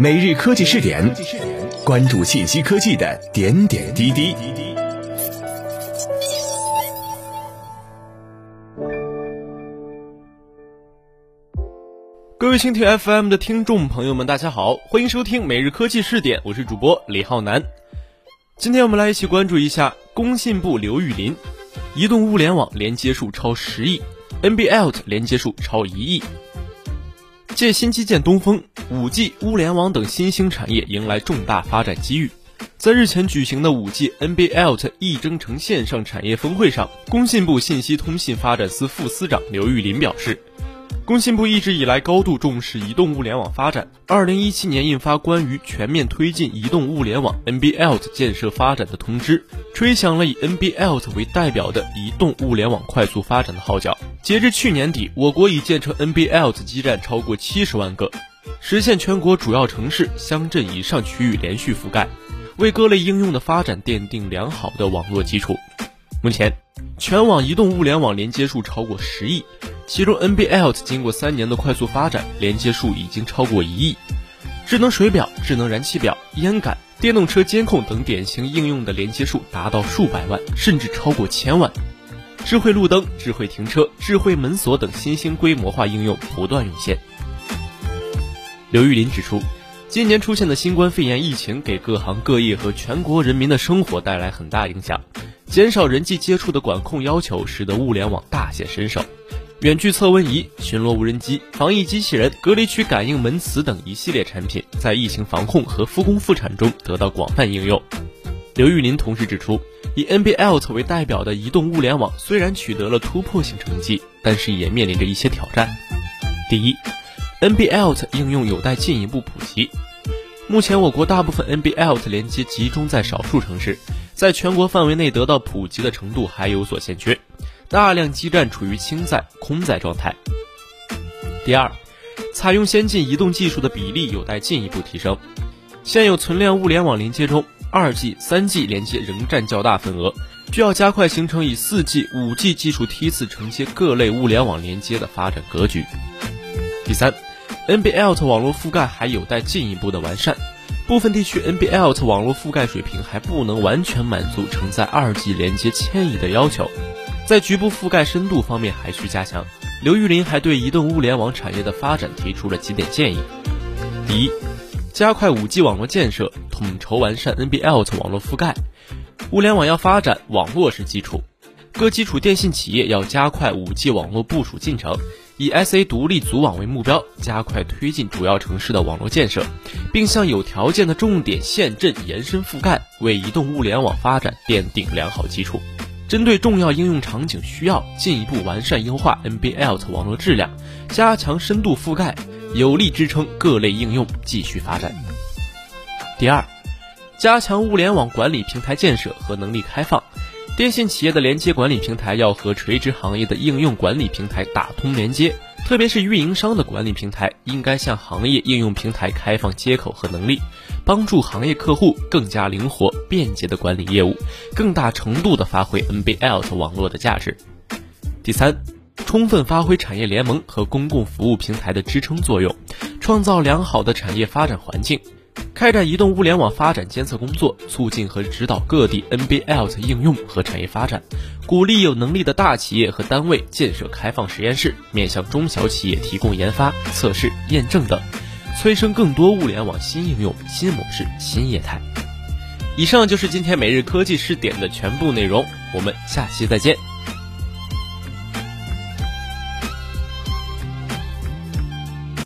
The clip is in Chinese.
每日科技试点，关注信息科技的点点滴滴。各位蜻蜓 FM 的听众朋友们，大家好，欢迎收听每日科技试点，我是主播李浩南。今天我们来一起关注一下工信部刘玉林，移动物联网连接数超十亿，NB-IoT 连接数超一亿。借新基建东风，五 G、物联网等新兴产业迎来重大发展机遇。在日前举行的五 G NB-IoT 易征程线上产业峰会上，工信部信息通信发展司副司长刘玉林表示。工信部一直以来高度重视移动物联网发展。二零一七年印发关于全面推进移动物联网 NB-IoT 建设发展的通知，吹响了以 NB-IoT 为代表的移动物联网快速发展的号角。截至去年底，我国已建成 NB-IoT 基站超过七十万个，实现全国主要城市、乡镇以上区域连续覆盖，为各类应用的发展奠定良好的网络基础。目前，全网移动物联网连接数超过十亿。其中，NB-IoT 经过三年的快速发展，连接数已经超过一亿。智能水表、智能燃气表、烟感、电动车监控等典型应用的连接数达到数百万，甚至超过千万。智慧路灯、智慧停车、智慧门锁等新兴规模化应用不断涌现。刘玉林指出，今年出现的新冠肺炎疫情给各行各业和全国人民的生活带来很大影响，减少人际接触的管控要求使得物联网大显身手。远距测温仪、巡逻无人机、防疫机器人、隔离区感应门磁等一系列产品，在疫情防控和复工复产中得到广泛应用。刘玉林同时指出，以 NB-IoT 为代表的移动物联网虽然取得了突破性成绩，但是也面临着一些挑战。第一，NB-IoT 应用有待进一步普及。目前，我国大部分 NB-IoT 连接集中在少数城市，在全国范围内得到普及的程度还有所欠缺。大量基站处于轻载、空载状态。第二，采用先进移动技术的比例有待进一步提升。现有存量物联网连接中，2G、3G 连接仍占较大份额，需要加快形成以 4G、5G 技术梯次承接各类物联网连接的发展格局。第三，NB-IoT 网络覆盖还有待进一步的完善，部分地区 NB-IoT 网络覆盖水平还不能完全满足承载 2G 连接迁移的要求。在局部覆盖深度方面还需加强。刘玉林还对移动物联网产业的发展提出了几点建议：第一，加快 5G 网络建设，统筹完善 NB-IoT 网络覆盖。物联网要发展，网络是基础，各基础电信企业要加快 5G 网络部署进程，以 SA 独立组网为目标，加快推进主要城市的网络建设，并向有条件的重点县镇延伸覆盖，为移动物联网发展奠定良好基础。针对重要应用场景需要，进一步完善优化 NB-IoT 网络质量，加强深度覆盖，有力支撑各类应用继续发展。第二，加强物联网管理平台建设和能力开放，电信企业的连接管理平台要和垂直行业的应用管理平台打通连接。特别是运营商的管理平台，应该向行业应用平台开放接口和能力，帮助行业客户更加灵活便捷的管理业务，更大程度的发挥 NB-IoT 网络的价值。第三，充分发挥产业联盟和公共服务平台的支撑作用，创造良好的产业发展环境。开展移动物联网发展监测工作，促进和指导各地 NB-IoT 应用和产业发展，鼓励有能力的大企业和单位建设开放实验室，面向中小企业提供研发、测试、验证等，催生更多物联网新应用、新模式、新业态。以上就是今天每日科技试点的全部内容，我们下期再见。